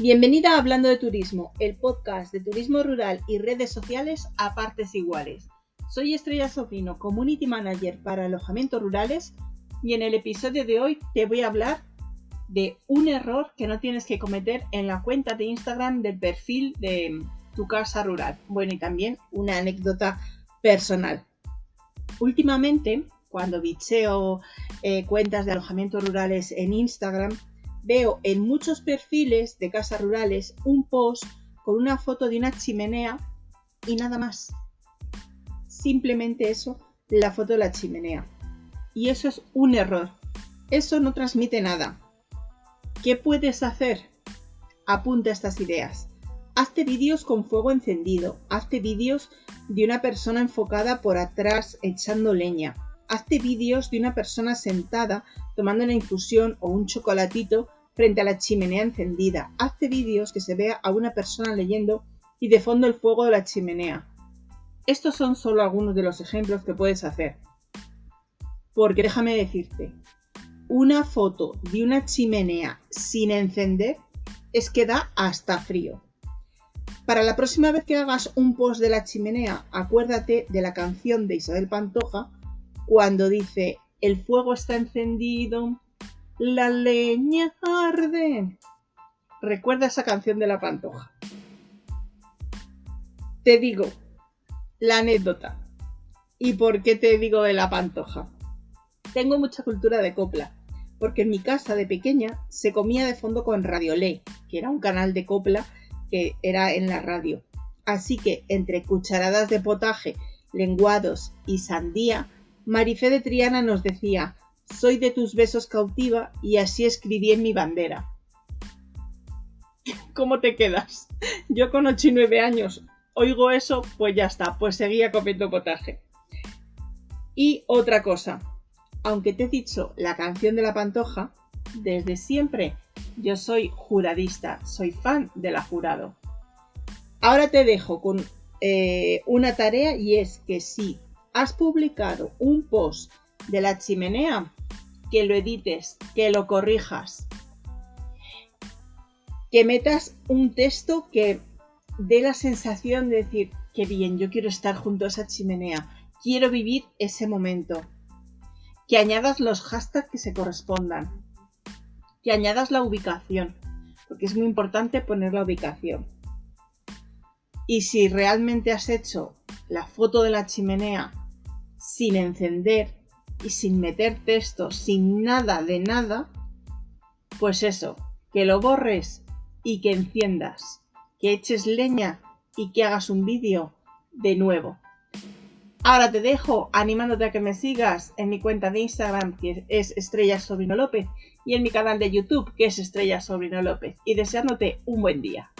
Bienvenida a Hablando de Turismo, el podcast de turismo rural y redes sociales a partes iguales. Soy Estrella Sofino, Community Manager para alojamientos rurales y en el episodio de hoy te voy a hablar de un error que no tienes que cometer en la cuenta de Instagram del perfil de tu casa rural. Bueno, y también una anécdota personal. Últimamente, cuando bicheo eh, cuentas de alojamientos rurales en Instagram, veo en muchos perfiles de casas rurales un post con una foto de una chimenea y nada más. Simplemente eso, la foto de la chimenea. Y eso es un error. Eso no transmite nada. ¿Qué puedes hacer? Apunta estas ideas. Hazte vídeos con fuego encendido. Hazte vídeos de una persona enfocada por atrás echando leña. Hazte vídeos de una persona sentada tomando una infusión o un chocolatito frente a la chimenea encendida. Hazte vídeos que se vea a una persona leyendo y de fondo el fuego de la chimenea. Estos son solo algunos de los ejemplos que puedes hacer. Porque déjame decirte, una foto de una chimenea sin encender es que da hasta frío. Para la próxima vez que hagas un post de la chimenea, acuérdate de la canción de Isabel Pantoja cuando dice el fuego está encendido, la leña arde. Recuerda esa canción de la Pantoja. Te digo la anécdota. ¿Y por qué te digo de la Pantoja? Tengo mucha cultura de copla, porque en mi casa de pequeña se comía de fondo con Radiolé, que era un canal de copla que era en la radio. Así que entre cucharadas de potaje, lenguados y sandía, Marifé de Triana nos decía, soy de tus besos cautiva y así escribí en mi bandera. ¿Cómo te quedas? Yo con 8 y 9 años oigo eso, pues ya está, pues seguía comiendo potaje. Y otra cosa, aunque te he dicho la canción de la pantoja, desde siempre yo soy juradista, soy fan de la jurado. Ahora te dejo con eh, una tarea y es que si has publicado un post de la chimenea, que lo edites, que lo corrijas, que metas un texto que dé la sensación de decir, qué bien, yo quiero estar junto a esa chimenea, quiero vivir ese momento. Que añadas los hashtags que se correspondan, que añadas la ubicación, porque es muy importante poner la ubicación. Y si realmente has hecho la foto de la chimenea sin encender y sin meter texto, sin nada de nada, pues eso, que lo borres y que enciendas, que eches leña y que hagas un vídeo de nuevo. Ahora te dejo animándote a que me sigas en mi cuenta de Instagram que es Estrella Sobrino López y en mi canal de YouTube que es Estrella Sobrino López y deseándote un buen día.